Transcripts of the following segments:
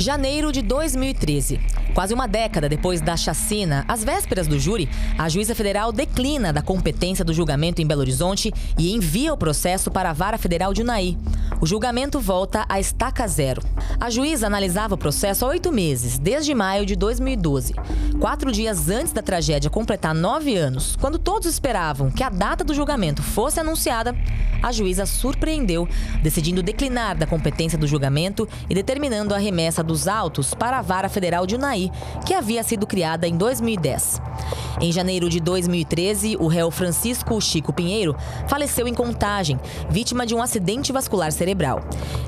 Janeiro de 2013. Quase uma década depois da chacina, às vésperas do júri, a juíza federal declina da competência do julgamento em Belo Horizonte e envia o processo para a Vara Federal de Unai. O julgamento volta à estaca zero. A juíza analisava o processo há oito meses, desde maio de 2012. Quatro dias antes da tragédia completar nove anos, quando todos esperavam que a data do julgamento fosse anunciada, a juíza surpreendeu, decidindo declinar da competência do julgamento e determinando a remessa dos autos para a Vara Federal de Unai, que havia sido criada em 2010. Em janeiro de 2013, o réu Francisco Chico Pinheiro faleceu em Contagem, vítima de um acidente vascular cerebral.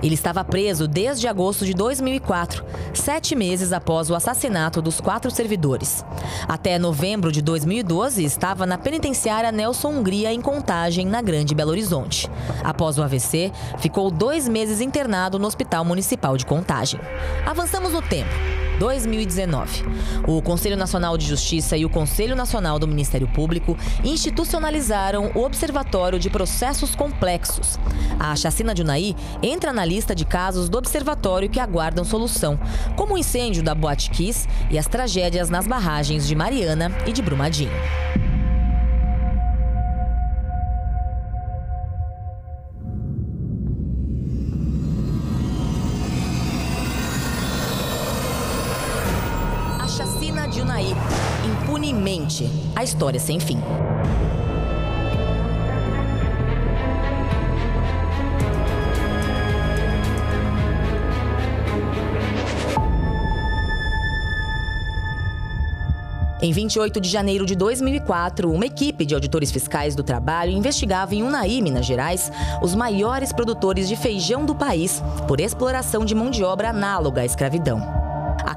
Ele estava preso desde agosto de 2004, sete meses após o assassinato dos quatro servidores. Até novembro de 2012, estava na penitenciária Nelson Hungria, em Contagem, na Grande Belo Horizonte. Após o AVC, ficou dois meses internado no Hospital Municipal de Contagem. Avançamos no tempo. 2019. O Conselho Nacional de Justiça e o Conselho Nacional do Ministério Público institucionalizaram o Observatório de Processos Complexos. A chacina de Unai entra na lista de casos do observatório que aguardam solução, como o incêndio da Boate Kiss e as tragédias nas barragens de Mariana e de Brumadinho. Impunemente. A história sem fim. Em 28 de janeiro de 2004, uma equipe de auditores fiscais do trabalho investigava em Unai, Minas Gerais, os maiores produtores de feijão do país por exploração de mão de obra análoga à escravidão.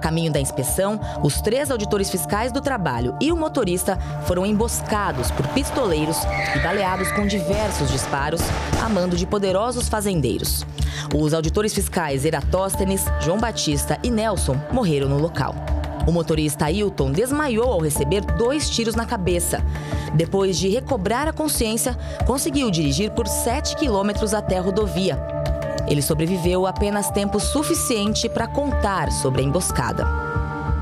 Caminho da inspeção, os três auditores fiscais do trabalho e o motorista foram emboscados por pistoleiros e baleados com diversos disparos a mando de poderosos fazendeiros. Os auditores fiscais Eratóstenes, João Batista e Nelson morreram no local. O motorista Ailton desmaiou ao receber dois tiros na cabeça. Depois de recobrar a consciência, conseguiu dirigir por 7 quilômetros até a rodovia, ele sobreviveu apenas tempo suficiente para contar sobre a emboscada.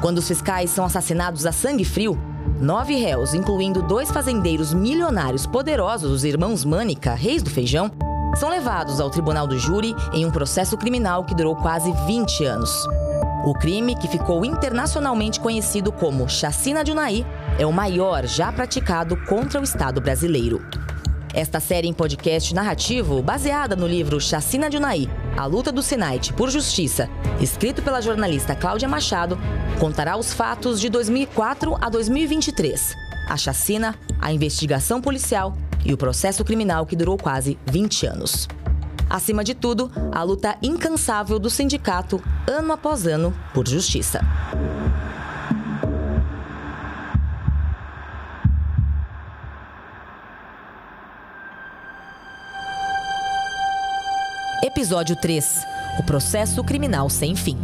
Quando os fiscais são assassinados a sangue frio, nove réus, incluindo dois fazendeiros milionários poderosos, os irmãos Mânica, reis do feijão, são levados ao tribunal do júri em um processo criminal que durou quase 20 anos. O crime, que ficou internacionalmente conhecido como Chacina de Unai, é o maior já praticado contra o Estado brasileiro. Esta série em podcast narrativo, baseada no livro Chacina de Unai, A Luta do Sinait por Justiça, escrito pela jornalista Cláudia Machado, contará os fatos de 2004 a 2023, a chacina, a investigação policial e o processo criminal que durou quase 20 anos. Acima de tudo, a luta incansável do sindicato, ano após ano, por justiça. Episódio 3 O processo criminal sem fim.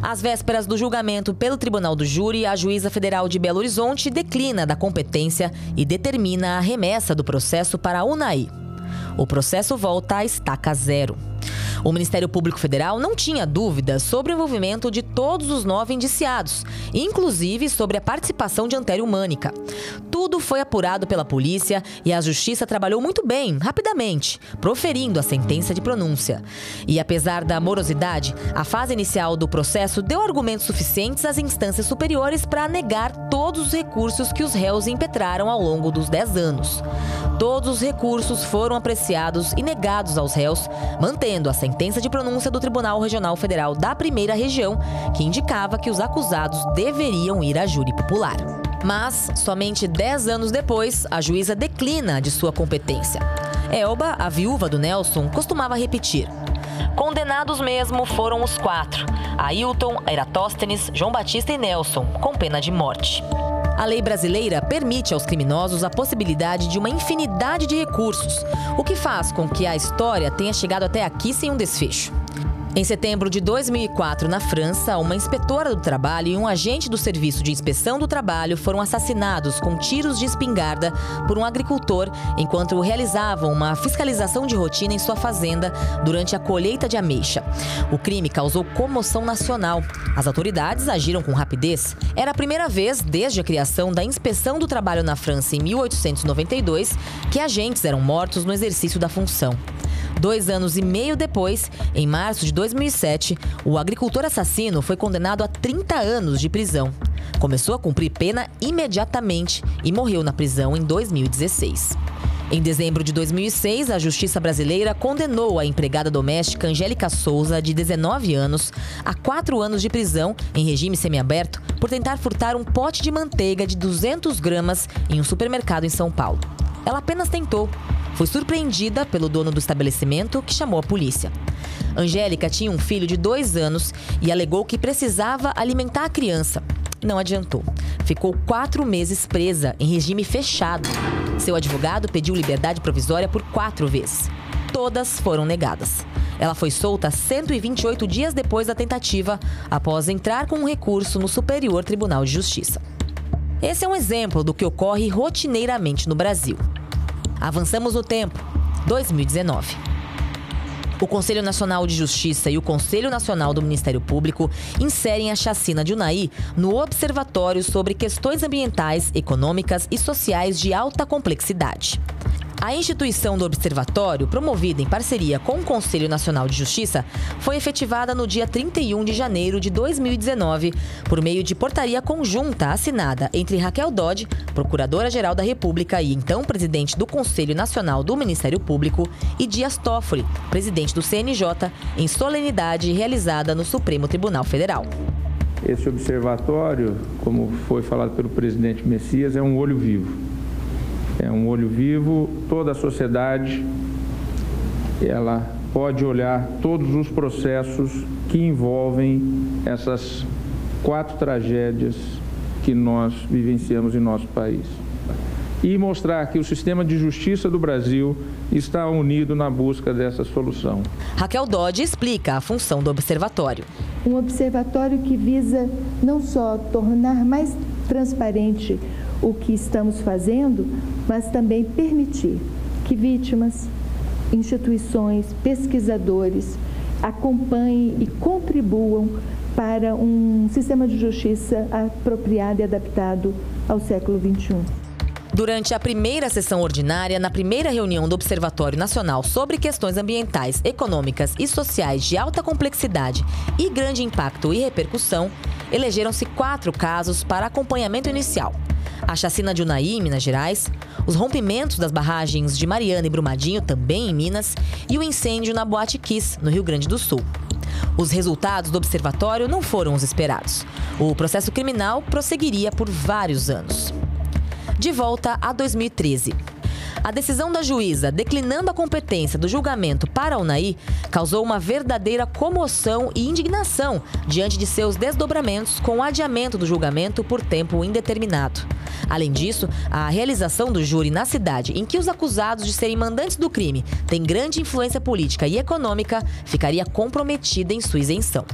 Às vésperas do julgamento pelo Tribunal do Júri, a juíza federal de Belo Horizonte declina da competência e determina a remessa do processo para a UNAI. O processo volta à estaca zero. O Ministério Público Federal não tinha dúvidas sobre o envolvimento de todos os nove indiciados, inclusive sobre a participação de Antério Mânica. Tudo foi apurado pela polícia e a justiça trabalhou muito bem, rapidamente, proferindo a sentença de pronúncia. E apesar da morosidade, a fase inicial do processo deu argumentos suficientes às instâncias superiores para negar todos os recursos que os réus impetraram ao longo dos dez anos. Todos os recursos foram apreciados e negados aos réus, mantendo a sentença de pronúncia do Tribunal Regional Federal da Primeira Região, que indicava que os acusados deveriam ir a júri popular. Mas, somente 10 anos depois, a juíza declina de sua competência. Elba, a viúva do Nelson, costumava repetir: Condenados mesmo foram os quatro: Ailton, Eratóstenes, João Batista e Nelson, com pena de morte. A lei brasileira permite aos criminosos a possibilidade de uma infinidade de recursos, o que faz com que a história tenha chegado até aqui sem um desfecho. Em setembro de 2004, na França, uma inspetora do trabalho e um agente do Serviço de Inspeção do Trabalho foram assassinados com tiros de espingarda por um agricultor enquanto realizavam uma fiscalização de rotina em sua fazenda durante a colheita de ameixa. O crime causou comoção nacional. As autoridades agiram com rapidez. Era a primeira vez desde a criação da Inspeção do Trabalho na França em 1892 que agentes eram mortos no exercício da função. Dois anos e meio depois, em março de 2007, o agricultor assassino foi condenado a 30 anos de prisão. Começou a cumprir pena imediatamente e morreu na prisão em 2016. Em dezembro de 2006, a Justiça Brasileira condenou a empregada doméstica Angélica Souza, de 19 anos, a quatro anos de prisão em regime semiaberto por tentar furtar um pote de manteiga de 200 gramas em um supermercado em São Paulo. Ela apenas tentou foi surpreendida pelo dono do estabelecimento, que chamou a polícia. Angélica tinha um filho de dois anos e alegou que precisava alimentar a criança. Não adiantou. Ficou quatro meses presa, em regime fechado. Seu advogado pediu liberdade provisória por quatro vezes. Todas foram negadas. Ela foi solta 128 dias depois da tentativa, após entrar com um recurso no Superior Tribunal de Justiça. Esse é um exemplo do que ocorre rotineiramente no Brasil. Avançamos no tempo. 2019. O Conselho Nacional de Justiça e o Conselho Nacional do Ministério Público inserem a chacina de Unai no Observatório sobre Questões Ambientais, Econômicas e Sociais de Alta Complexidade. A instituição do Observatório, promovida em parceria com o Conselho Nacional de Justiça, foi efetivada no dia 31 de janeiro de 2019, por meio de portaria conjunta assinada entre Raquel Dodge, Procuradora-Geral da República e então presidente do Conselho Nacional do Ministério Público, e Dias Toffoli, presidente do CNJ, em solenidade realizada no Supremo Tribunal Federal. Esse observatório, como foi falado pelo presidente Messias, é um olho vivo é um olho vivo, toda a sociedade ela pode olhar todos os processos que envolvem essas quatro tragédias que nós vivenciamos em nosso país. E mostrar que o sistema de justiça do Brasil está unido na busca dessa solução. Raquel Dodge explica a função do observatório. Um observatório que visa não só tornar mais transparente o que estamos fazendo, mas também permitir que vítimas, instituições, pesquisadores acompanhem e contribuam para um sistema de justiça apropriado e adaptado ao século XXI. Durante a primeira sessão ordinária, na primeira reunião do Observatório Nacional sobre Questões Ambientais, Econômicas e Sociais de Alta Complexidade e Grande Impacto e Repercussão, elegeram-se quatro casos para acompanhamento inicial a chacina de Unai, em Minas Gerais, os rompimentos das barragens de Mariana e Brumadinho, também em Minas, e o incêndio na Boate Kiss, no Rio Grande do Sul. Os resultados do observatório não foram os esperados. O processo criminal prosseguiria por vários anos. De volta a 2013. A decisão da juíza declinando a competência do julgamento para a UNAI causou uma verdadeira comoção e indignação diante de seus desdobramentos com o adiamento do julgamento por tempo indeterminado. Além disso, a realização do júri na cidade em que os acusados de serem mandantes do crime têm grande influência política e econômica ficaria comprometida em sua isenção.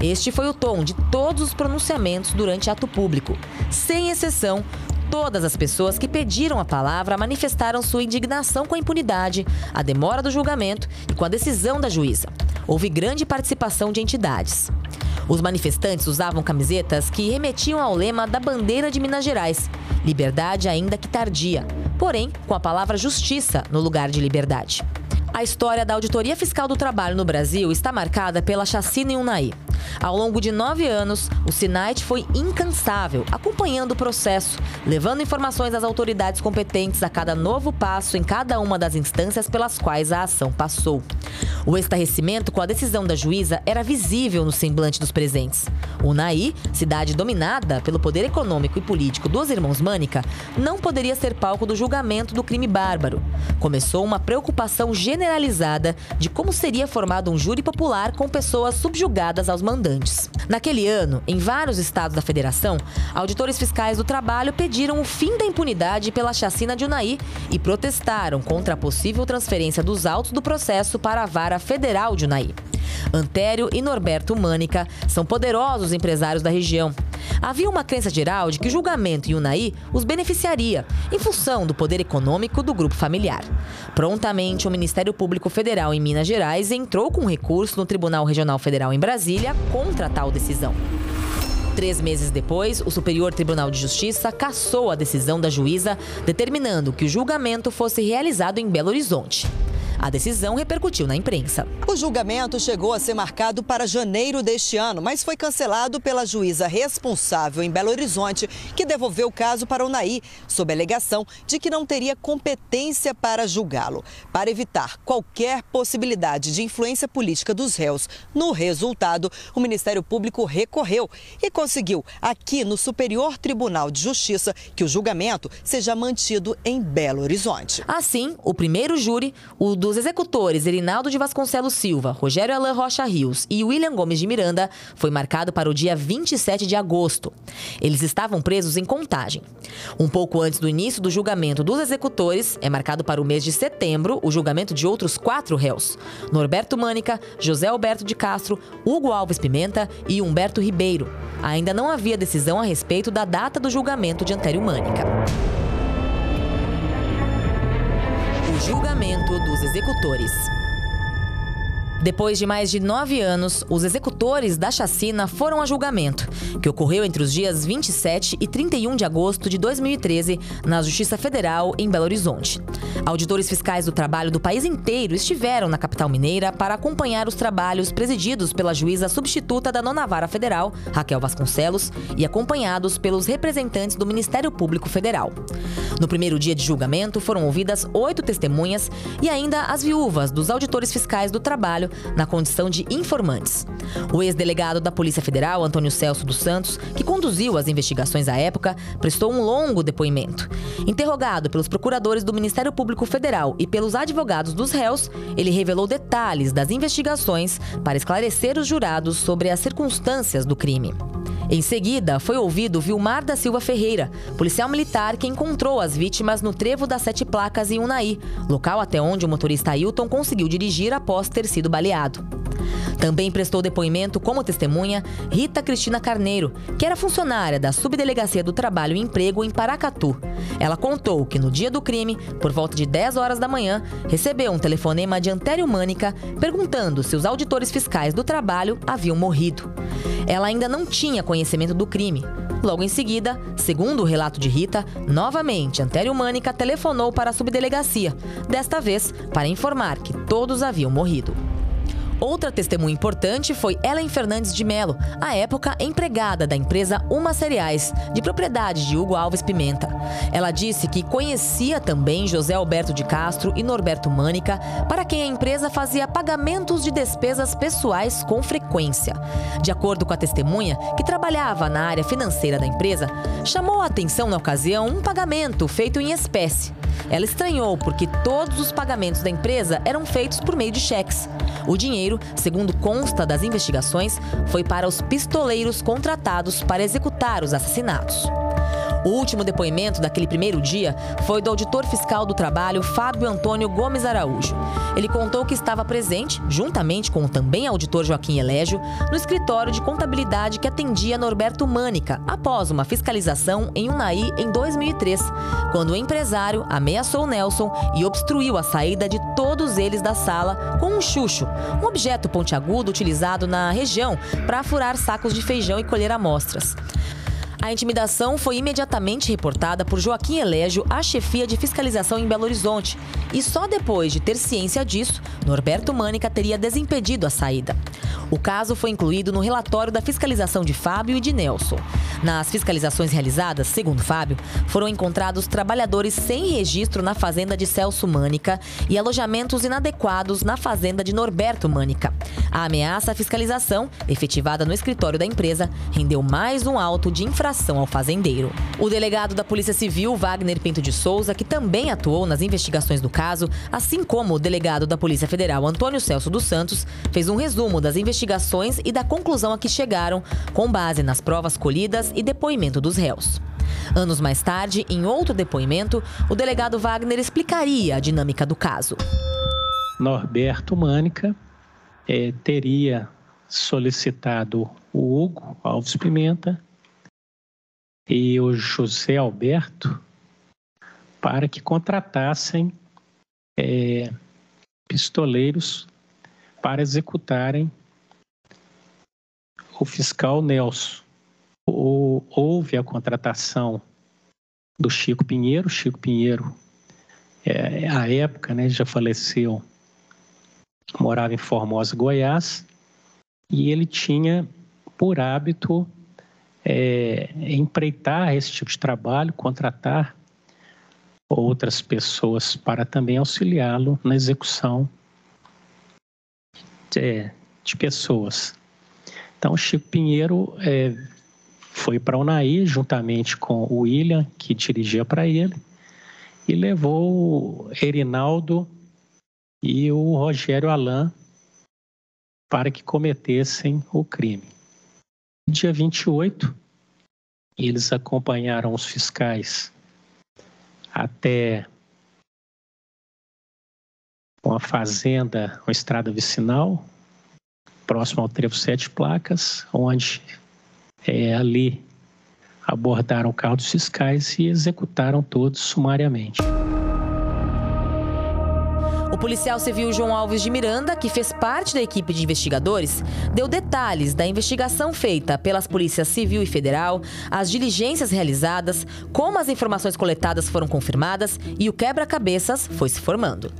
Este foi o tom de todos os pronunciamentos durante ato público. Sem exceção, Todas as pessoas que pediram a palavra manifestaram sua indignação com a impunidade, a demora do julgamento e com a decisão da juíza. Houve grande participação de entidades. Os manifestantes usavam camisetas que remetiam ao lema da bandeira de Minas Gerais: liberdade ainda que tardia, porém com a palavra justiça no lugar de liberdade. A história da Auditoria Fiscal do Trabalho no Brasil está marcada pela chacina em Unai. Ao longo de nove anos, o SINAIT foi incansável, acompanhando o processo, levando informações às autoridades competentes a cada novo passo em cada uma das instâncias pelas quais a ação passou. O estarrecimento com a decisão da juíza era visível no semblante dos presentes. Unai, cidade dominada pelo poder econômico e político dos irmãos Mânica, não poderia ser palco do julgamento do crime bárbaro. Começou uma preocupação generalizada de como seria formado um júri popular com pessoas subjugadas aos mandantes. Naquele ano, em vários estados da federação, auditores fiscais do trabalho pediram o fim da impunidade pela chacina de Unai e protestaram contra a possível transferência dos autos do processo para a vara federal de Unai. Antério e Norberto Mânica são poderosos empresários da região. Havia uma crença geral de que o julgamento em Unai os beneficiaria, em função do poder econômico do grupo familiar. Prontamente, o Ministério Público Federal em Minas Gerais entrou com recurso no Tribunal Regional Federal em Brasília contra tal decisão. Três meses depois, o Superior Tribunal de Justiça cassou a decisão da juíza, determinando que o julgamento fosse realizado em Belo Horizonte. A decisão repercutiu na imprensa. O julgamento chegou a ser marcado para janeiro deste ano, mas foi cancelado pela juíza responsável em Belo Horizonte, que devolveu o caso para o NAI, sob a alegação de que não teria competência para julgá-lo. Para evitar qualquer possibilidade de influência política dos réus no resultado, o Ministério Público recorreu e conseguiu, aqui no Superior Tribunal de Justiça, que o julgamento seja mantido em Belo Horizonte. Assim, o primeiro júri, o do os executores Erinaldo de Vasconcelos Silva, Rogério Alain Rocha Rios e William Gomes de Miranda foi marcado para o dia 27 de agosto. Eles estavam presos em contagem. Um pouco antes do início do julgamento dos executores, é marcado para o mês de setembro o julgamento de outros quatro réus: Norberto Mânica, José Alberto de Castro, Hugo Alves Pimenta e Humberto Ribeiro. Ainda não havia decisão a respeito da data do julgamento de Antério Mânica. Julgamento dos executores. Depois de mais de nove anos, os executores da chacina foram a julgamento, que ocorreu entre os dias 27 e 31 de agosto de 2013 na Justiça Federal em Belo Horizonte. Auditores fiscais do trabalho do país inteiro estiveram na capital mineira para acompanhar os trabalhos presididos pela juíza substituta da Nona Vara Federal, Raquel Vasconcelos, e acompanhados pelos representantes do Ministério Público Federal. No primeiro dia de julgamento, foram ouvidas oito testemunhas e ainda as viúvas dos auditores fiscais do trabalho na condição de informantes. O ex-delegado da Polícia Federal, Antônio Celso dos Santos, que conduziu as investigações à época, prestou um longo depoimento. Interrogado pelos procuradores do Ministério Público Federal e pelos advogados dos réus, ele revelou detalhes das investigações para esclarecer os jurados sobre as circunstâncias do crime. Em seguida, foi ouvido Vilmar da Silva Ferreira, policial militar que encontrou as vítimas no trevo das Sete Placas em Unai, local até onde o motorista Ailton conseguiu dirigir após ter sido baleado. Também prestou depoimento como testemunha Rita Cristina Carneiro, que era funcionária da Subdelegacia do Trabalho e Emprego em Paracatu. Ela contou que no dia do crime, por volta de 10 horas da manhã, recebeu um telefonema de Antério Mânica perguntando se os auditores fiscais do trabalho haviam morrido. Ela ainda não tinha conhecimento do crime. Logo em seguida, segundo o relato de Rita, novamente Antério Mânica telefonou para a subdelegacia, desta vez para informar que todos haviam morrido. Outra testemunha importante foi Ellen Fernandes de Melo, à época empregada da empresa Uma Cereais, de propriedade de Hugo Alves Pimenta. Ela disse que conhecia também José Alberto de Castro e Norberto Mânica, para quem a empresa fazia pagamentos de despesas pessoais com frequência. De acordo com a testemunha, que trabalhava na área financeira da empresa, chamou a atenção na ocasião um pagamento feito em espécie. Ela estranhou porque todos os pagamentos da empresa eram feitos por meio de cheques. O dinheiro, segundo consta das investigações, foi para os pistoleiros contratados para executar os assassinatos. O último depoimento daquele primeiro dia foi do auditor fiscal do trabalho, Fábio Antônio Gomes Araújo. Ele contou que estava presente, juntamente com o também auditor Joaquim Elégio, no escritório de contabilidade que atendia Norberto Mânica, após uma fiscalização em Unai em 2003, quando o empresário ameaçou Nelson e obstruiu a saída de todos eles da sala com um chucho, um objeto pontiagudo utilizado na região para furar sacos de feijão e colher amostras. A intimidação foi imediatamente reportada por Joaquim Elégio à chefia de fiscalização em Belo Horizonte. E só depois de ter ciência disso, Norberto Mânica teria desimpedido a saída. O caso foi incluído no relatório da fiscalização de Fábio e de Nelson. Nas fiscalizações realizadas, segundo Fábio, foram encontrados trabalhadores sem registro na fazenda de Celso Mânica e alojamentos inadequados na fazenda de Norberto Mânica. A ameaça à fiscalização, efetivada no escritório da empresa, rendeu mais um auto de infração ao fazendeiro. O delegado da Polícia Civil, Wagner Pinto de Souza, que também atuou nas investigações do caso, assim como o delegado da Polícia Federal, Antônio Celso dos Santos, fez um resumo das investigações investigações e da conclusão a que chegaram, com base nas provas colhidas e depoimento dos réus. Anos mais tarde, em outro depoimento, o delegado Wagner explicaria a dinâmica do caso. Norberto Mânica é, teria solicitado o Hugo Alves Pimenta e o José Alberto para que contratassem é, pistoleiros para executarem o fiscal Nelson. O, houve a contratação do Chico Pinheiro. Chico Pinheiro, é, à época, né, já faleceu, morava em Formosa, Goiás, e ele tinha por hábito é, empreitar esse tipo de trabalho, contratar outras pessoas para também auxiliá-lo na execução de, de, pessoas. Então, Chico Pinheiro é, foi para o Unaí, juntamente com o William, que dirigia para ele, e levou o Erinaldo e o Rogério Alain para que cometessem o crime. Dia 28, eles acompanharam os fiscais até uma fazenda, uma estrada vicinal, próximo ao trevo Sete Placas, onde é, ali abordaram o carro dos fiscais e executaram todos sumariamente. O policial civil João Alves de Miranda, que fez parte da equipe de investigadores, deu detalhes da investigação feita pelas polícias civil e federal, as diligências realizadas, como as informações coletadas foram confirmadas e o quebra-cabeças foi se formando.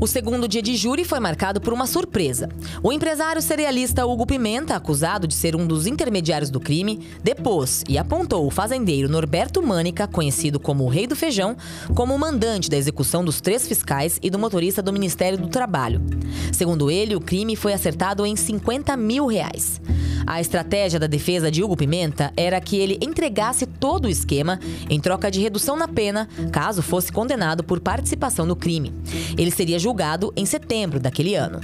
O segundo dia de júri foi marcado por uma surpresa. O empresário cerealista Hugo Pimenta, acusado de ser um dos intermediários do crime, depôs e apontou o fazendeiro Norberto Mânica, conhecido como o Rei do Feijão, como o mandante da execução dos três fiscais e do motorista do Ministério do Trabalho. Segundo ele, o crime foi acertado em 50 mil reais. A estratégia da defesa de Hugo Pimenta era que ele entregasse todo o esquema em troca de redução na pena, caso fosse condenado por participação no crime. Ele seria julgado em setembro daquele ano.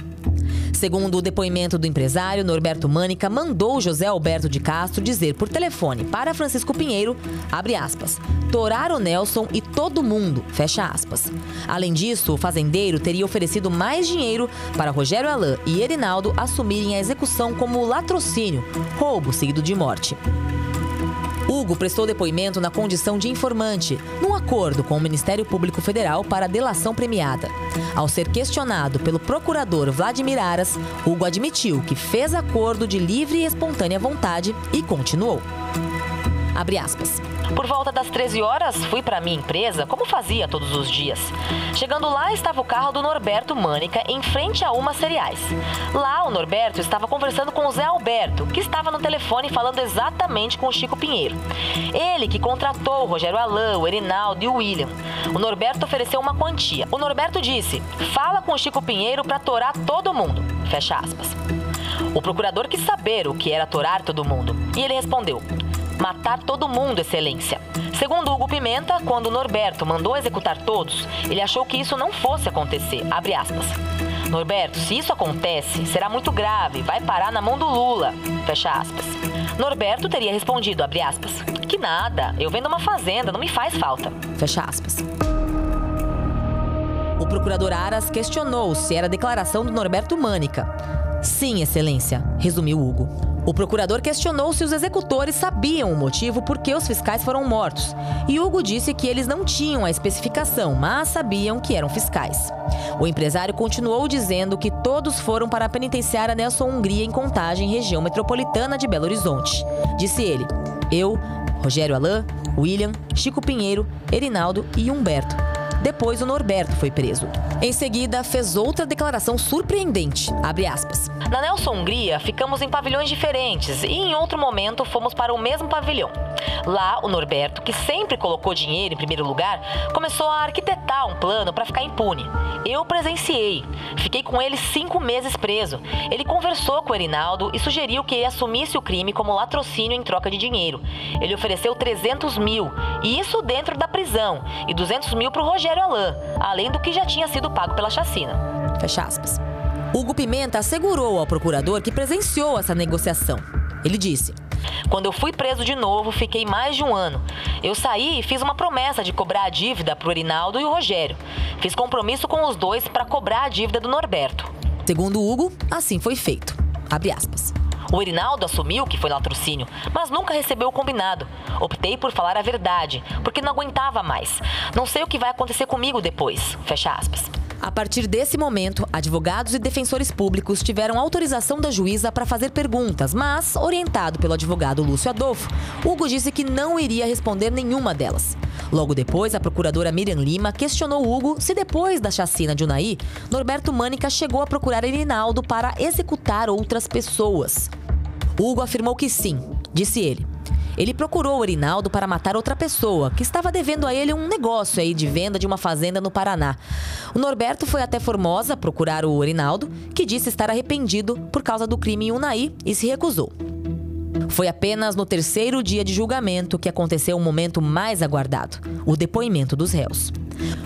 Segundo o depoimento do empresário, Norberto Mânica mandou José Alberto de Castro dizer por telefone para Francisco Pinheiro, abre aspas, torar o Nelson e todo mundo, fecha aspas. Além disso, o fazendeiro teria oferecido mais dinheiro para Rogério Alain e Erinaldo assumirem a execução como latrocínio, roubo seguido de morte. Hugo prestou depoimento na condição de informante, num acordo com o Ministério Público Federal para delação premiada. Ao ser questionado pelo procurador Vladimir Aras, Hugo admitiu que fez acordo de livre e espontânea vontade e continuou. Abre aspas. Por volta das 13 horas, fui para minha empresa, como fazia todos os dias. Chegando lá, estava o carro do Norberto Mânica em frente a uma cereais. Lá, o Norberto estava conversando com o Zé Alberto, que estava no telefone falando exatamente com o Chico Pinheiro. Ele que contratou o Rogério Alain, o Erinaldo e o William. O Norberto ofereceu uma quantia. O Norberto disse: fala com o Chico Pinheiro para torar todo mundo. Fecha aspas. O procurador quis saber o que era torar todo mundo. E ele respondeu: matar todo mundo, Excelência. Segundo Hugo Pimenta, quando Norberto mandou executar todos, ele achou que isso não fosse acontecer. Abre aspas. Norberto, se isso acontece, será muito grave, vai parar na mão do Lula. Fecha aspas. Norberto teria respondido, abre aspas, que nada, eu vendo uma fazenda, não me faz falta. Fecha aspas. O procurador Aras questionou se era declaração do Norberto Mânica. Sim, Excelência, resumiu Hugo. O procurador questionou se os executores sabiam o motivo por que os fiscais foram mortos. E Hugo disse que eles não tinham a especificação, mas sabiam que eram fiscais. O empresário continuou dizendo que todos foram para a penitenciária Nelson Hungria em Contagem, região metropolitana de Belo Horizonte. Disse ele: Eu, Rogério Alain, William, Chico Pinheiro, Erinaldo e Humberto. Depois, o Norberto foi preso. Em seguida, fez outra declaração surpreendente. Na Nelson Hungria, ficamos em pavilhões diferentes e em outro momento fomos para o mesmo pavilhão. Lá, o Norberto, que sempre colocou dinheiro em primeiro lugar, começou a arquitetar um plano para ficar impune. Eu presenciei. Fiquei com ele cinco meses preso. Ele conversou com o Erinaldo e sugeriu que ele assumisse o crime como latrocínio em troca de dinheiro. Ele ofereceu 300 mil, e isso dentro da prisão, e 200 mil para o Rogério Alain, além do que já tinha sido pago pela chacina. Fecha aspas. Hugo Pimenta assegurou ao procurador que presenciou essa negociação. Ele disse: quando eu fui preso de novo, fiquei mais de um ano. Eu saí e fiz uma promessa de cobrar a dívida para o Erinaldo e o Rogério. Fiz compromisso com os dois para cobrar a dívida do Norberto. Segundo Hugo, assim foi feito. Abre aspas. O Erinaldo assumiu que foi latrocínio, mas nunca recebeu o combinado. Optei por falar a verdade, porque não aguentava mais. Não sei o que vai acontecer comigo depois. Fecha aspas. A partir desse momento, advogados e defensores públicos tiveram autorização da juíza para fazer perguntas, mas, orientado pelo advogado Lúcio Adolfo, Hugo disse que não iria responder nenhuma delas. Logo depois, a procuradora Miriam Lima questionou Hugo se depois da chacina de Unai, Norberto Mânica chegou a procurar Erinaldo para executar outras pessoas. Hugo afirmou que sim, disse ele. Ele procurou o Erinaldo para matar outra pessoa, que estava devendo a ele um negócio aí de venda de uma fazenda no Paraná. O Norberto foi até Formosa procurar o Erinaldo, que disse estar arrependido por causa do crime em Unai e se recusou. Foi apenas no terceiro dia de julgamento que aconteceu o momento mais aguardado: o depoimento dos réus.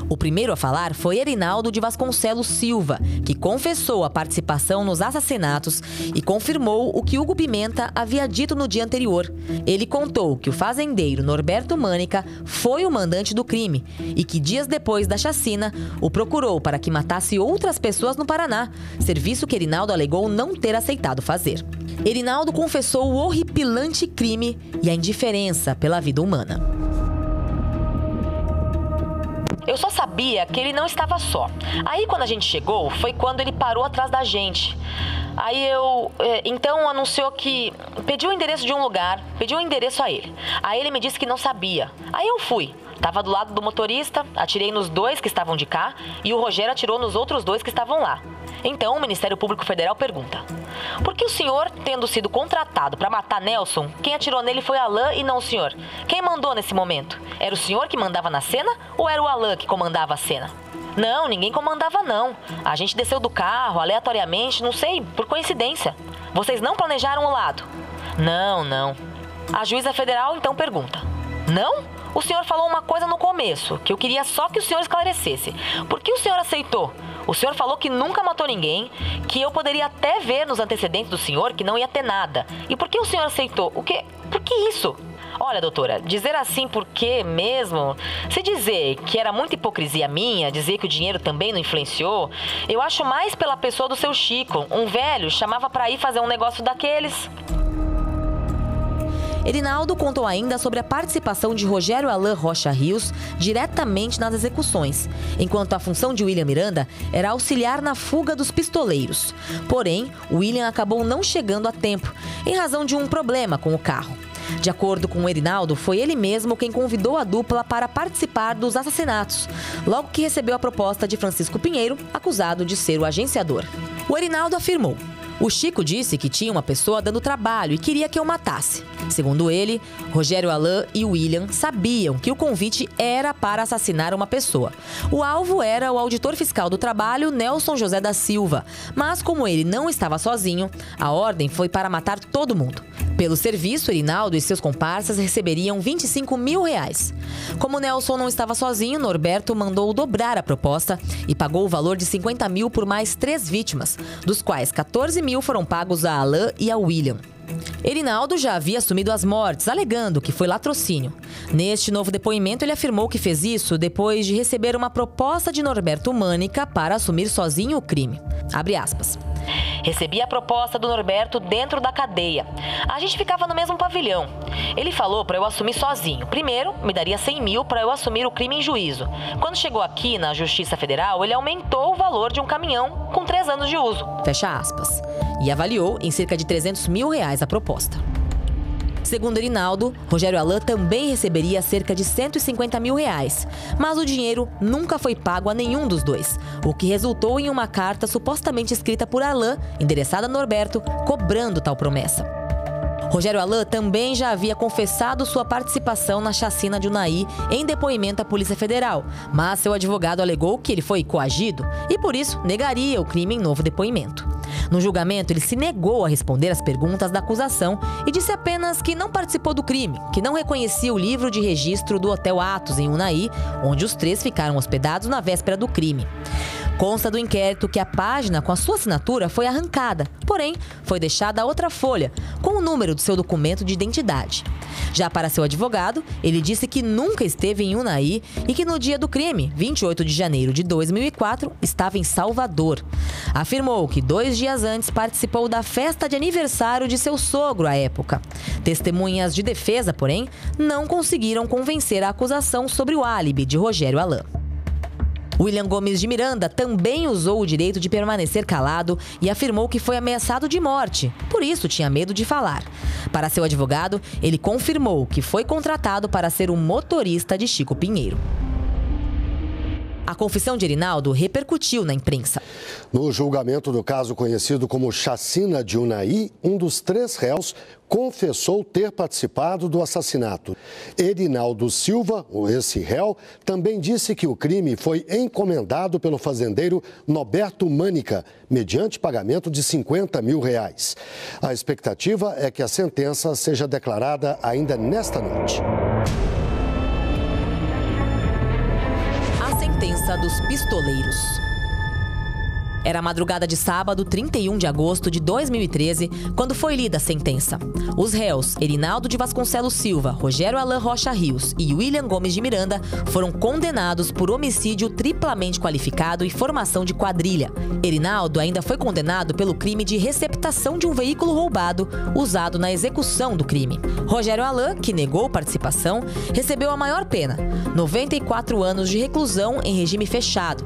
O primeiro a falar foi Erinaldo de Vasconcelos Silva, que confessou a participação nos assassinatos e confirmou o que Hugo Pimenta havia dito no dia anterior. Ele contou que o fazendeiro Norberto Mânica foi o mandante do crime e que dias depois da chacina o procurou para que matasse outras pessoas no Paraná, serviço que Erinaldo alegou não ter aceitado fazer. Erinaldo confessou o horripilante crime e a indiferença pela vida humana. Eu só sabia que ele não estava só. Aí quando a gente chegou, foi quando ele parou atrás da gente. Aí eu, eh, então anunciou que pediu o endereço de um lugar, pediu o endereço a ele. Aí ele me disse que não sabia. Aí eu fui. Tava do lado do motorista, atirei nos dois que estavam de cá e o Rogério atirou nos outros dois que estavam lá. Então o Ministério Público Federal pergunta: Por que o senhor, tendo sido contratado para matar Nelson, quem atirou nele foi Alain e não o senhor? Quem mandou nesse momento? Era o senhor que mandava na cena ou era o Alain que comandava a cena? Não, ninguém comandava não. A gente desceu do carro aleatoriamente, não sei, por coincidência. Vocês não planejaram o lado? Não, não. A juíza federal então pergunta: Não? O senhor falou uma coisa no começo, que eu queria só que o senhor esclarecesse. Por que o senhor aceitou? O senhor falou que nunca matou ninguém, que eu poderia até ver nos antecedentes do senhor que não ia ter nada. E por que o senhor aceitou? O que? Por que isso? Olha, doutora, dizer assim por quê mesmo? Se dizer que era muita hipocrisia minha, dizer que o dinheiro também não influenciou, eu acho mais pela pessoa do seu Chico. Um velho chamava para ir fazer um negócio daqueles. Erinaldo contou ainda sobre a participação de Rogério Alain Rocha Rios diretamente nas execuções, enquanto a função de William Miranda era auxiliar na fuga dos pistoleiros. Porém, William acabou não chegando a tempo, em razão de um problema com o carro. De acordo com o Erinaldo, foi ele mesmo quem convidou a dupla para participar dos assassinatos, logo que recebeu a proposta de Francisco Pinheiro, acusado de ser o agenciador. O Erinaldo afirmou: o Chico disse que tinha uma pessoa dando trabalho e queria que eu matasse. Segundo ele, Rogério Alain e William sabiam que o convite era para assassinar uma pessoa. O alvo era o auditor fiscal do trabalho, Nelson José da Silva. Mas, como ele não estava sozinho, a ordem foi para matar todo mundo. Pelo serviço, Erinaldo e seus comparsas receberiam 25 mil reais. Como Nelson não estava sozinho, Norberto mandou dobrar a proposta e pagou o valor de 50 mil por mais três vítimas, dos quais 14 mil foram pagos a Alain e a William. Erinaldo já havia assumido as mortes, alegando que foi latrocínio. Neste novo depoimento, ele afirmou que fez isso depois de receber uma proposta de Norberto Mânica para assumir sozinho o crime. Abre aspas. Recebi a proposta do Norberto dentro da cadeia. A gente ficava no mesmo pavilhão. Ele falou para eu assumir sozinho. Primeiro, me daria 100 mil para eu assumir o crime em juízo. Quando chegou aqui na Justiça Federal, ele aumentou o valor de um caminhão com três anos de uso. Fecha aspas. E avaliou em cerca de 300 mil reais a proposta. Segundo Erinaldo, Rogério Alain também receberia cerca de 150 mil reais, mas o dinheiro nunca foi pago a nenhum dos dois, o que resultou em uma carta supostamente escrita por Alain, endereçada a Norberto, cobrando tal promessa. Rogério Alain também já havia confessado sua participação na chacina de Unai em depoimento à Polícia Federal, mas seu advogado alegou que ele foi coagido e, por isso, negaria o crime em novo depoimento. No julgamento, ele se negou a responder às perguntas da acusação e disse apenas que não participou do crime, que não reconhecia o livro de registro do Hotel Atos, em Unai, onde os três ficaram hospedados na véspera do crime. Consta do inquérito que a página com a sua assinatura foi arrancada, porém foi deixada outra folha com o número do seu documento de identidade. Já para seu advogado, ele disse que nunca esteve em Unai e que no dia do crime, 28 de janeiro de 2004, estava em Salvador. Afirmou que dois dias antes participou da festa de aniversário de seu sogro à época. Testemunhas de defesa, porém, não conseguiram convencer a acusação sobre o álibi de Rogério Alain. William Gomes de Miranda também usou o direito de permanecer calado e afirmou que foi ameaçado de morte, por isso tinha medo de falar. Para seu advogado, ele confirmou que foi contratado para ser o motorista de Chico Pinheiro. A confissão de Erinaldo repercutiu na imprensa. No julgamento do caso conhecido como Chacina de Unai, um dos três réus confessou ter participado do assassinato. Erinaldo Silva, esse réu, também disse que o crime foi encomendado pelo fazendeiro Noberto Mânica, mediante pagamento de 50 mil reais. A expectativa é que a sentença seja declarada ainda nesta noite. Sentença dos pistoleiros. Era a madrugada de sábado, 31 de agosto de 2013, quando foi lida a sentença. Os réus, Erinaldo de Vasconcelos Silva, Rogério Alain Rocha Rios e William Gomes de Miranda, foram condenados por homicídio triplamente qualificado e formação de quadrilha. Erinaldo ainda foi condenado pelo crime de receptação de um veículo roubado usado na execução do crime. Rogério Alain, que negou participação, recebeu a maior pena, 94 anos de reclusão em regime fechado.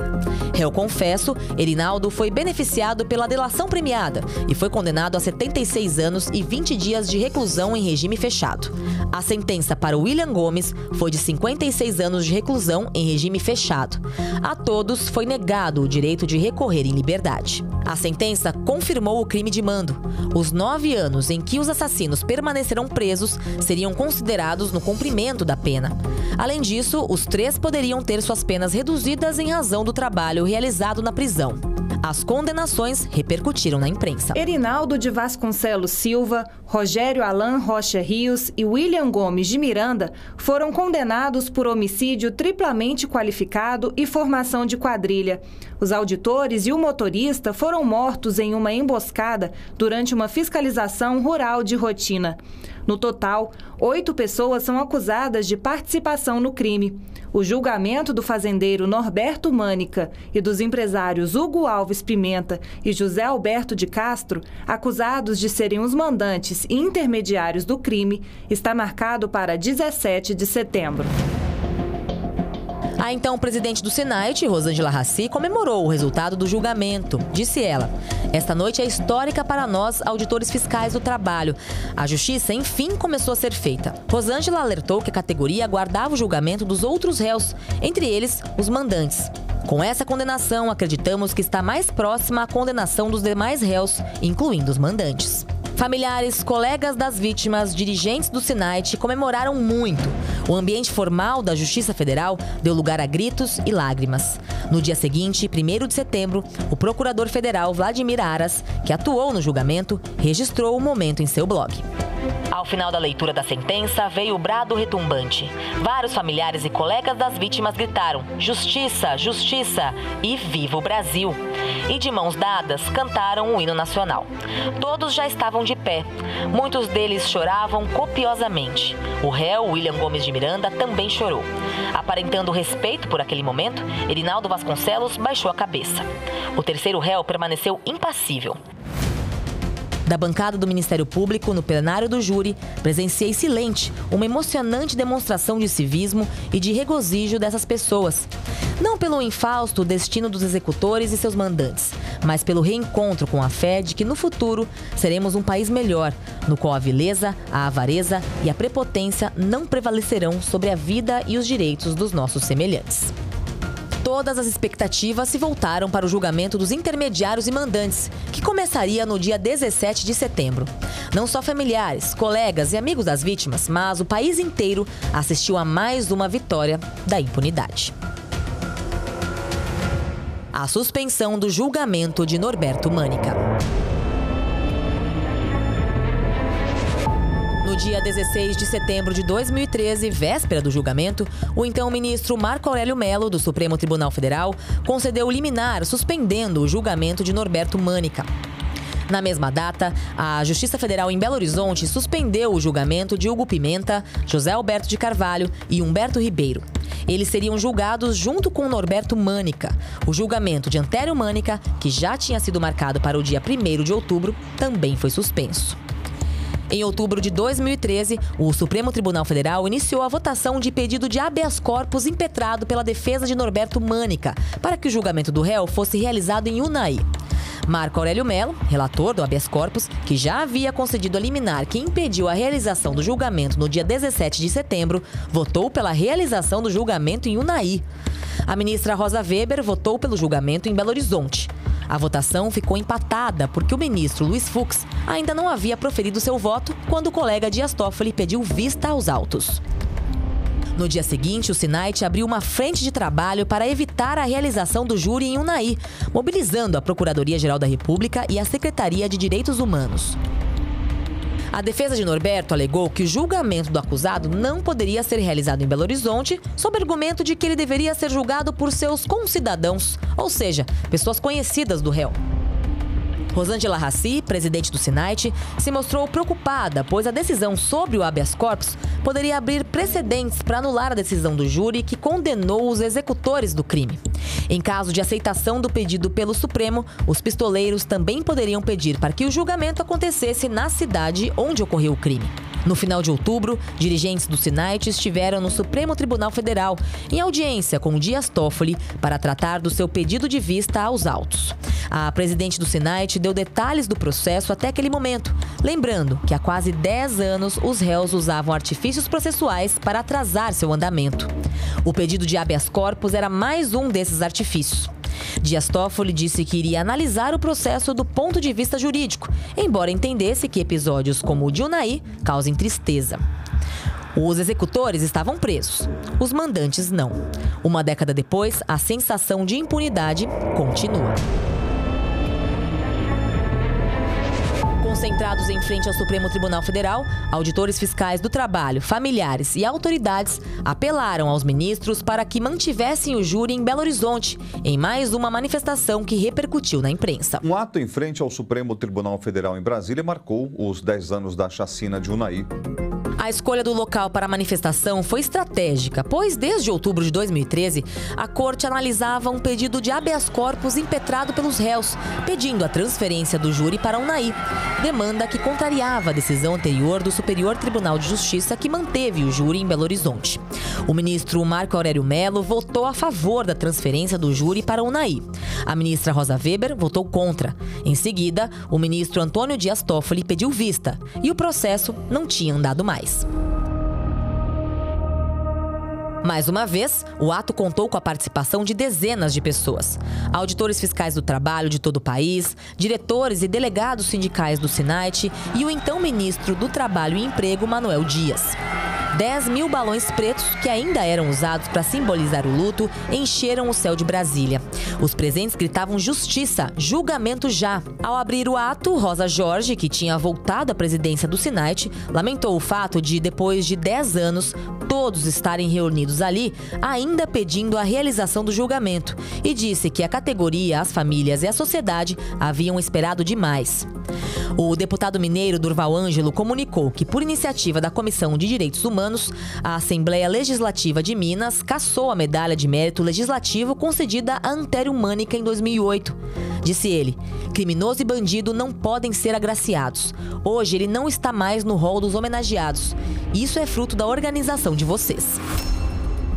Réu confesso, Erinaldo foi beneficiado pela delação premiada e foi condenado a 76 anos e 20 dias de reclusão em regime fechado. A sentença para William Gomes foi de 56 anos de reclusão em regime fechado. A todos foi negado o direito de recorrer em liberdade. A sentença confirmou o crime de mando. Os nove anos em que os assassinos permanecerão presos seriam considerados no cumprimento da pena. Além disso, os três poderiam ter suas penas reduzidas em razão do trabalho realizado na prisão. As condenações repercutiram na imprensa. Erinaldo de Vasconcelos Silva, Rogério Alain Rocha Rios e William Gomes de Miranda foram condenados por homicídio triplamente qualificado e formação de quadrilha. Os auditores e o motorista foram mortos em uma emboscada durante uma fiscalização rural de rotina. No total, oito pessoas são acusadas de participação no crime. O julgamento do fazendeiro Norberto Mânica e dos empresários Hugo Alves Pimenta e José Alberto de Castro, acusados de serem os mandantes e intermediários do crime, está marcado para 17 de setembro. A então presidente do Senate, Rosângela Rassi, comemorou o resultado do julgamento. Disse ela: Esta noite é histórica para nós, auditores fiscais do trabalho. A justiça, enfim, começou a ser feita. Rosângela alertou que a categoria aguardava o julgamento dos outros réus, entre eles os mandantes. Com essa condenação, acreditamos que está mais próxima à condenação dos demais réus, incluindo os mandantes. Familiares, colegas das vítimas, dirigentes do Sinait comemoraram muito. O ambiente formal da Justiça Federal deu lugar a gritos e lágrimas. No dia seguinte, 1 de setembro, o procurador federal Vladimir Aras, que atuou no julgamento, registrou o momento em seu blog. Ao final da leitura da sentença, veio o brado retumbante. Vários familiares e colegas das vítimas gritaram: Justiça, justiça e viva o Brasil! E de mãos dadas, cantaram o hino nacional. Todos já estavam de pé. Muitos deles choravam copiosamente. O réu, William Gomes de Miranda, também chorou. Aparentando respeito por aquele momento, Erinaldo Vasconcelos baixou a cabeça. O terceiro réu permaneceu impassível. Da bancada do Ministério Público, no plenário do júri, presenciei silente uma emocionante demonstração de civismo e de regozijo dessas pessoas. Não pelo infausto destino dos executores e seus mandantes, mas pelo reencontro com a fé de que no futuro seremos um país melhor, no qual a vileza, a avareza e a prepotência não prevalecerão sobre a vida e os direitos dos nossos semelhantes. Todas as expectativas se voltaram para o julgamento dos intermediários e mandantes, que começaria no dia 17 de setembro. Não só familiares, colegas e amigos das vítimas, mas o país inteiro assistiu a mais uma vitória da impunidade. A suspensão do julgamento de Norberto Mânica. No dia 16 de setembro de 2013, véspera do julgamento, o então ministro Marco Aurélio Melo, do Supremo Tribunal Federal, concedeu liminar suspendendo o julgamento de Norberto Mânica. Na mesma data, a Justiça Federal em Belo Horizonte suspendeu o julgamento de Hugo Pimenta, José Alberto de Carvalho e Humberto Ribeiro. Eles seriam julgados junto com Norberto Mânica. O julgamento de Antério Mânica, que já tinha sido marcado para o dia 1 de outubro, também foi suspenso. Em outubro de 2013, o Supremo Tribunal Federal iniciou a votação de pedido de habeas corpus impetrado pela defesa de Norberto Mânica para que o julgamento do réu fosse realizado em Unai. Marco Aurélio Melo, relator do habeas corpus, que já havia concedido a liminar que impediu a realização do julgamento no dia 17 de setembro, votou pela realização do julgamento em Unai. A ministra Rosa Weber votou pelo julgamento em Belo Horizonte. A votação ficou empatada porque o ministro Luiz Fux ainda não havia proferido seu voto quando o colega Dias Toffoli pediu vista aos autos. No dia seguinte, o Sinait abriu uma frente de trabalho para evitar a realização do júri em Unai, mobilizando a Procuradoria-Geral da República e a Secretaria de Direitos Humanos. A defesa de Norberto alegou que o julgamento do acusado não poderia ser realizado em Belo Horizonte, sob argumento de que ele deveria ser julgado por seus concidadãos, ou seja, pessoas conhecidas do réu. Rosângela Raci, presidente do Sinait, se mostrou preocupada, pois a decisão sobre o habeas corpus poderia abrir precedentes para anular a decisão do júri que condenou os executores do crime. Em caso de aceitação do pedido pelo Supremo, os pistoleiros também poderiam pedir para que o julgamento acontecesse na cidade onde ocorreu o crime. No final de outubro, dirigentes do Sinait estiveram no Supremo Tribunal Federal em audiência com Dias Toffoli para tratar do seu pedido de vista aos autos. A presidente do Sinait deu detalhes do processo até aquele momento, lembrando que há quase 10 anos os réus usavam artifícios processuais para atrasar seu andamento. O pedido de habeas corpus era mais um desses artifícios. Dias Toffoli disse que iria analisar o processo do ponto de vista jurídico, embora entendesse que episódios como o de Unai causem tristeza. Os executores estavam presos, os mandantes não. Uma década depois, a sensação de impunidade continua. Concentrados em frente ao Supremo Tribunal Federal, auditores fiscais do trabalho, familiares e autoridades apelaram aos ministros para que mantivessem o júri em Belo Horizonte, em mais uma manifestação que repercutiu na imprensa. Um ato em frente ao Supremo Tribunal Federal em Brasília marcou os 10 anos da chacina de Unai. A escolha do local para a manifestação foi estratégica, pois desde outubro de 2013, a corte analisava um pedido de habeas corpus impetrado pelos réus, pedindo a transferência do júri para Unai, demanda que contrariava a decisão anterior do Superior Tribunal de Justiça que manteve o júri em Belo Horizonte. O ministro Marco Aurélio Melo votou a favor da transferência do júri para Unai. A ministra Rosa Weber votou contra. Em seguida, o ministro Antônio Dias Toffoli pediu vista e o processo não tinha andado mais. Mais uma vez, o ato contou com a participação de dezenas de pessoas. Auditores fiscais do trabalho de todo o país, diretores e delegados sindicais do Sinait e o então ministro do Trabalho e Emprego, Manuel Dias. 10 mil balões pretos, que ainda eram usados para simbolizar o luto, encheram o céu de Brasília. Os presentes gritavam justiça, julgamento já. Ao abrir o ato, Rosa Jorge, que tinha voltado à presidência do Sinait, lamentou o fato de, depois de 10 anos, todos estarem reunidos ali, ainda pedindo a realização do julgamento, e disse que a categoria, as famílias e a sociedade haviam esperado demais. O deputado mineiro Durval Ângelo comunicou que, por iniciativa da Comissão de Direitos Humanos, a Assembleia Legislativa de Minas cassou a medalha de mérito legislativo concedida a Antério Mânica em 2008. Disse ele: criminoso e bandido não podem ser agraciados. Hoje ele não está mais no rol dos homenageados. Isso é fruto da organização de vocês.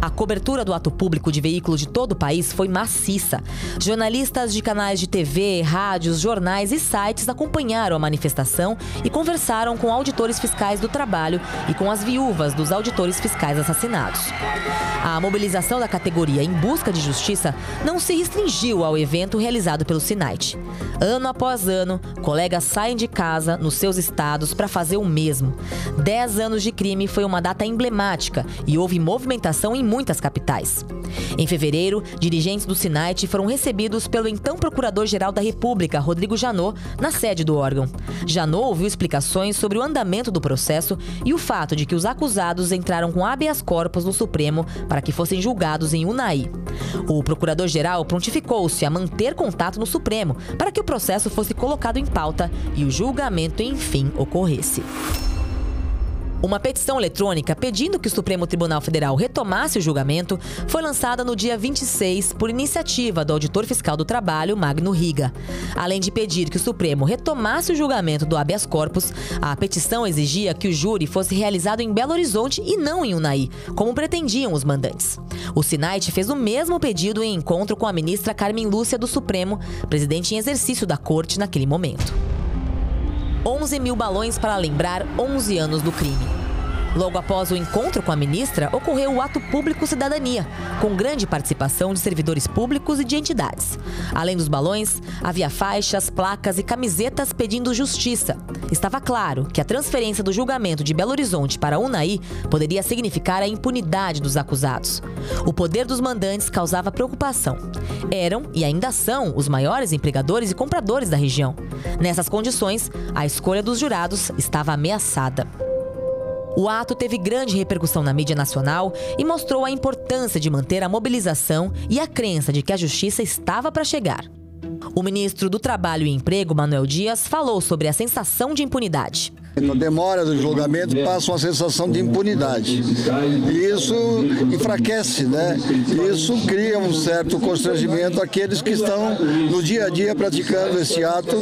A cobertura do ato público de veículos de todo o país foi maciça. Jornalistas de canais de TV, rádios, jornais e sites acompanharam a manifestação e conversaram com auditores fiscais do trabalho e com as viúvas dos auditores fiscais assassinados. A mobilização da categoria em busca de justiça não se restringiu ao evento realizado pelo Sinait. Ano após ano, colegas saem de casa nos seus estados para fazer o mesmo. Dez anos de crime foi uma data emblemática e houve movimentação em muitas capitais. Em fevereiro, dirigentes do Sinait foram recebidos pelo então Procurador-Geral da República, Rodrigo Janot, na sede do órgão. Janot ouviu explicações sobre o andamento do processo e o fato de que os acusados entraram com habeas corpus no Supremo para que fossem julgados em Unai. O procurador-geral prontificou-se a manter contato no Supremo para que o processo fosse colocado em pauta e o julgamento enfim ocorresse. Uma petição eletrônica pedindo que o Supremo Tribunal Federal retomasse o julgamento foi lançada no dia 26 por iniciativa do auditor fiscal do trabalho, Magno Riga. Além de pedir que o Supremo retomasse o julgamento do habeas corpus, a petição exigia que o júri fosse realizado em Belo Horizonte e não em Unai, como pretendiam os mandantes. O Sinait fez o mesmo pedido em encontro com a ministra Carmen Lúcia do Supremo, presidente em exercício da corte naquele momento. 11 mil balões para lembrar 11 anos do crime. Logo após o encontro com a ministra, ocorreu o ato público Cidadania, com grande participação de servidores públicos e de entidades. Além dos balões, havia faixas, placas e camisetas pedindo justiça. Estava claro que a transferência do julgamento de Belo Horizonte para Unai poderia significar a impunidade dos acusados. O poder dos mandantes causava preocupação. Eram e ainda são os maiores empregadores e compradores da região. Nessas condições, a escolha dos jurados estava ameaçada. O ato teve grande repercussão na mídia nacional e mostrou a importância de manter a mobilização e a crença de que a justiça estava para chegar. O ministro do Trabalho e Emprego, Manuel Dias, falou sobre a sensação de impunidade. Na demora do julgamento passa uma sensação de impunidade. E isso enfraquece, né? Isso cria um certo constrangimento àqueles que estão no dia a dia praticando esse ato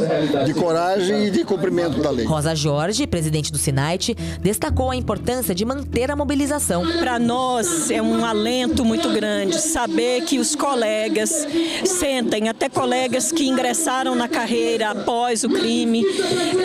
de coragem e de cumprimento da lei. Rosa Jorge, presidente do Sinait, destacou a importância de manter a mobilização. Para nós é um alento muito grande saber que os colegas sentem, até colegas que ingressaram na carreira após o crime,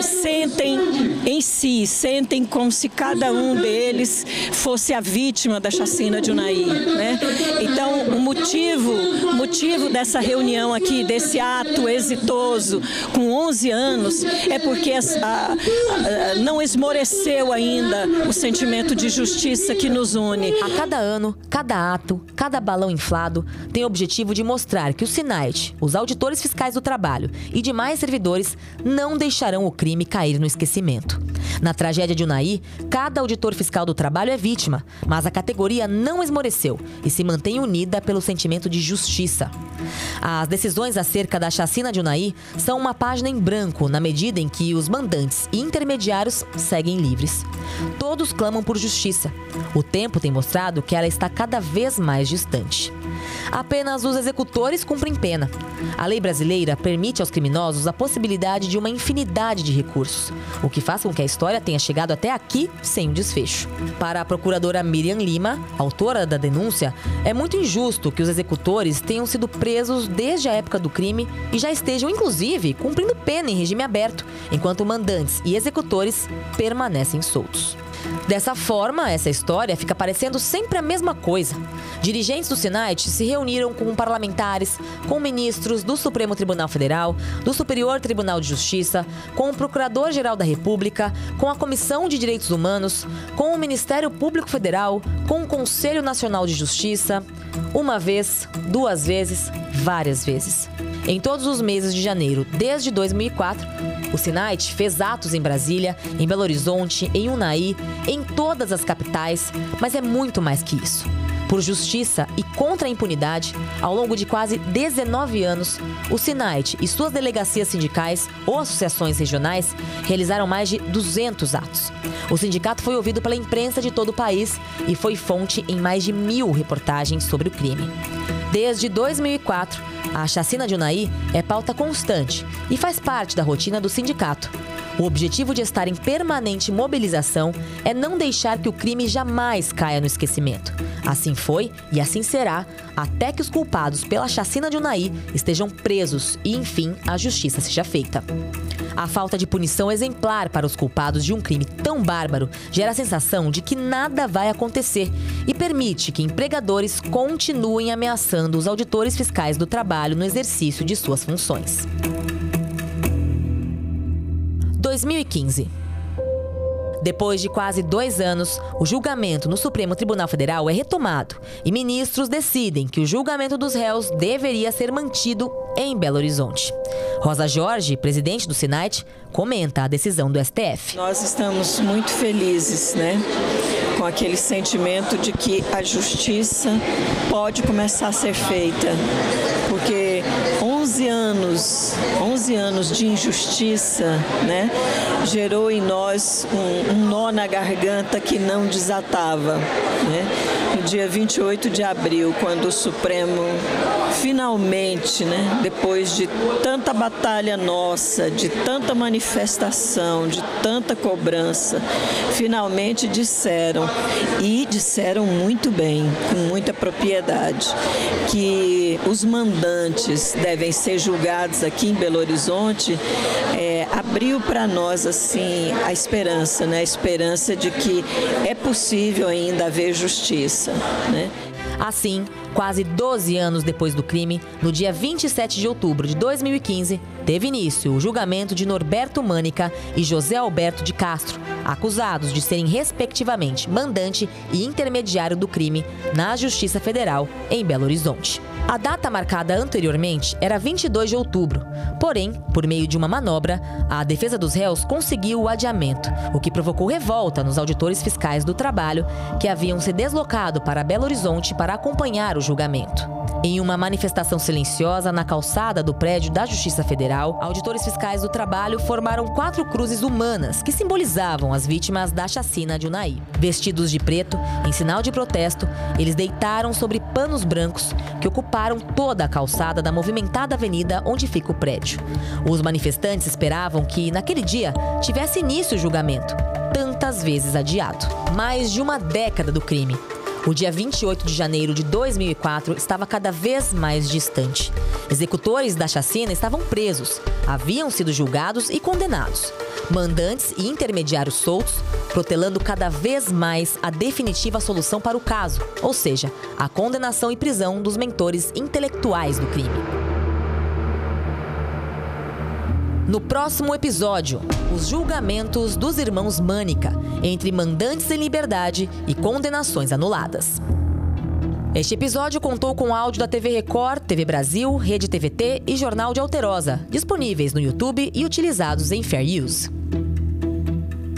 sentem em si, sentem como se cada um deles fosse a vítima da chacina de Unai. Né? Então, o motivo, motivo dessa reunião aqui, desse ato exitoso, com 11 anos, é porque a, a, a, não esmoreceu ainda o sentimento de justiça que nos une. A cada ano, cada ato, cada balão inflado tem o objetivo de mostrar que o SINAIT, os auditores fiscais do trabalho e demais servidores não deixarão o crime cair no esquecimento. Na tragédia de Unai, cada auditor fiscal do trabalho é vítima, mas a categoria não esmoreceu e se mantém unida pelo sentimento de justiça. As decisões acerca da chacina de Unai são uma página em branco na medida em que os mandantes e intermediários seguem livres. Todos clamam por justiça. O tempo tem mostrado que ela está cada vez mais distante. Apenas os executores cumprem pena. A lei brasileira permite aos criminosos a possibilidade de uma infinidade de recursos, o que faz com que a história tenha chegado até aqui sem um desfecho. Para a procuradora Miriam Lima, autora da denúncia, é muito injusto que os executores tenham sido presos desde a época do crime e já estejam, inclusive, cumprindo pena em regime aberto, enquanto mandantes e executores permanecem soltos. Dessa forma, essa história fica parecendo sempre a mesma coisa. Dirigentes do Senat se reuniram com parlamentares, com ministros do Supremo Tribunal Federal, do Superior Tribunal de Justiça, com o Procurador-Geral da República, com a Comissão de Direitos Humanos, com o Ministério Público Federal, com o Conselho Nacional de Justiça, uma vez, duas vezes, várias vezes. Em todos os meses de janeiro, desde 2004, o Sinait fez atos em Brasília, em Belo Horizonte, em Unai, em todas as capitais, mas é muito mais que isso. Por justiça e contra a impunidade, ao longo de quase 19 anos, o Sinait e suas delegacias sindicais ou associações regionais realizaram mais de 200 atos. O sindicato foi ouvido pela imprensa de todo o país e foi fonte em mais de mil reportagens sobre o crime. Desde 2004, a chacina de Unai é pauta constante e faz parte da rotina do sindicato. O objetivo de estar em permanente mobilização é não deixar que o crime jamais caia no esquecimento. Assim foi e assim será até que os culpados pela chacina de Unai estejam presos e, enfim, a justiça seja feita. A falta de punição exemplar para os culpados de um crime tão bárbaro gera a sensação de que nada vai acontecer e permite que empregadores continuem ameaçando os auditores fiscais do trabalho no exercício de suas funções. 2015 Depois de quase dois anos, o julgamento no Supremo Tribunal Federal é retomado e ministros decidem que o julgamento dos réus deveria ser mantido em Belo Horizonte. Rosa Jorge, presidente do Sinait, comenta a decisão do STF. Nós estamos muito felizes, né? Com aquele sentimento de que a justiça pode começar a ser feita. Porque 11 anos, 11 anos de injustiça, né? Gerou em nós um, um nó na garganta que não desatava, né? No dia 28 de abril, quando o Supremo finalmente, né, depois de tanta batalha nossa, de tanta manifestação, de tanta cobrança, finalmente disseram e disseram muito bem, com muita propriedade, que os mandantes devem ser julgados aqui em Belo Horizonte, é, abriu para nós assim a esperança, né, a esperança de que é possível ainda haver justiça, né? Assim, quase 12 anos depois do crime, no dia 27 de outubro de 2015, teve início o julgamento de Norberto Mânica e José Alberto de Castro, acusados de serem, respectivamente, mandante e intermediário do crime na Justiça Federal em Belo Horizonte. A data marcada anteriormente era 22 de outubro, porém, por meio de uma manobra, a defesa dos réus conseguiu o adiamento, o que provocou revolta nos auditores fiscais do trabalho que haviam se deslocado para Belo Horizonte para acompanhar o julgamento. Em uma manifestação silenciosa na calçada do prédio da Justiça Federal, auditores fiscais do trabalho formaram quatro cruzes humanas que simbolizavam as vítimas da chacina de Unai. Vestidos de preto, em sinal de protesto, eles deitaram sobre panos brancos que ocuparam toda a calçada da movimentada avenida onde fica o prédio. Os manifestantes esperavam que, naquele dia, tivesse início o julgamento, tantas vezes adiado. Mais de uma década do crime. O dia 28 de janeiro de 2004 estava cada vez mais distante. Executores da chacina estavam presos, haviam sido julgados e condenados. Mandantes e intermediários soltos, protelando cada vez mais a definitiva solução para o caso, ou seja, a condenação e prisão dos mentores intelectuais do crime. No próximo episódio, os julgamentos dos irmãos Mânica, entre mandantes em liberdade e condenações anuladas. Este episódio contou com áudio da TV Record, TV Brasil, Rede TVT e Jornal de Alterosa, disponíveis no YouTube e utilizados em Fair Use.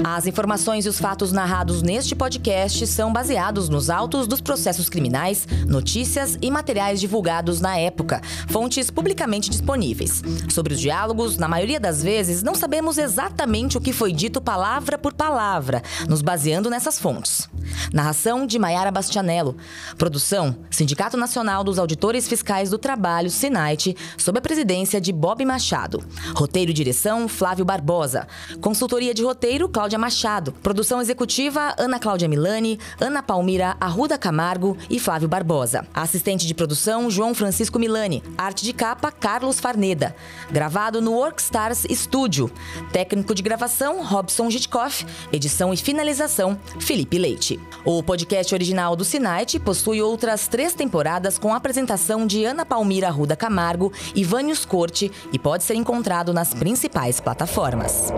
As informações e os fatos narrados neste podcast são baseados nos autos dos processos criminais, notícias e materiais divulgados na época, fontes publicamente disponíveis. Sobre os diálogos, na maioria das vezes, não sabemos exatamente o que foi dito palavra por palavra, nos baseando nessas fontes. Narração de Maiara Bastianello. Produção: Sindicato Nacional dos Auditores Fiscais do Trabalho, SINAIT, sob a presidência de Bob Machado. Roteiro e direção: Flávio Barbosa. Consultoria de roteiro: Cláudia Machado. Produção executiva: Ana Cláudia Milani, Ana Palmira Arruda Camargo e Flávio Barbosa. Assistente de produção: João Francisco Milani. Arte de capa: Carlos Farneda. Gravado no Workstars Studio. Técnico de gravação: Robson Gitkoff. Edição e finalização: Felipe Leite. O podcast original do Sinait possui outras três temporadas com apresentação de Ana Palmira Arruda Camargo e Vânios Corte e pode ser encontrado nas principais plataformas.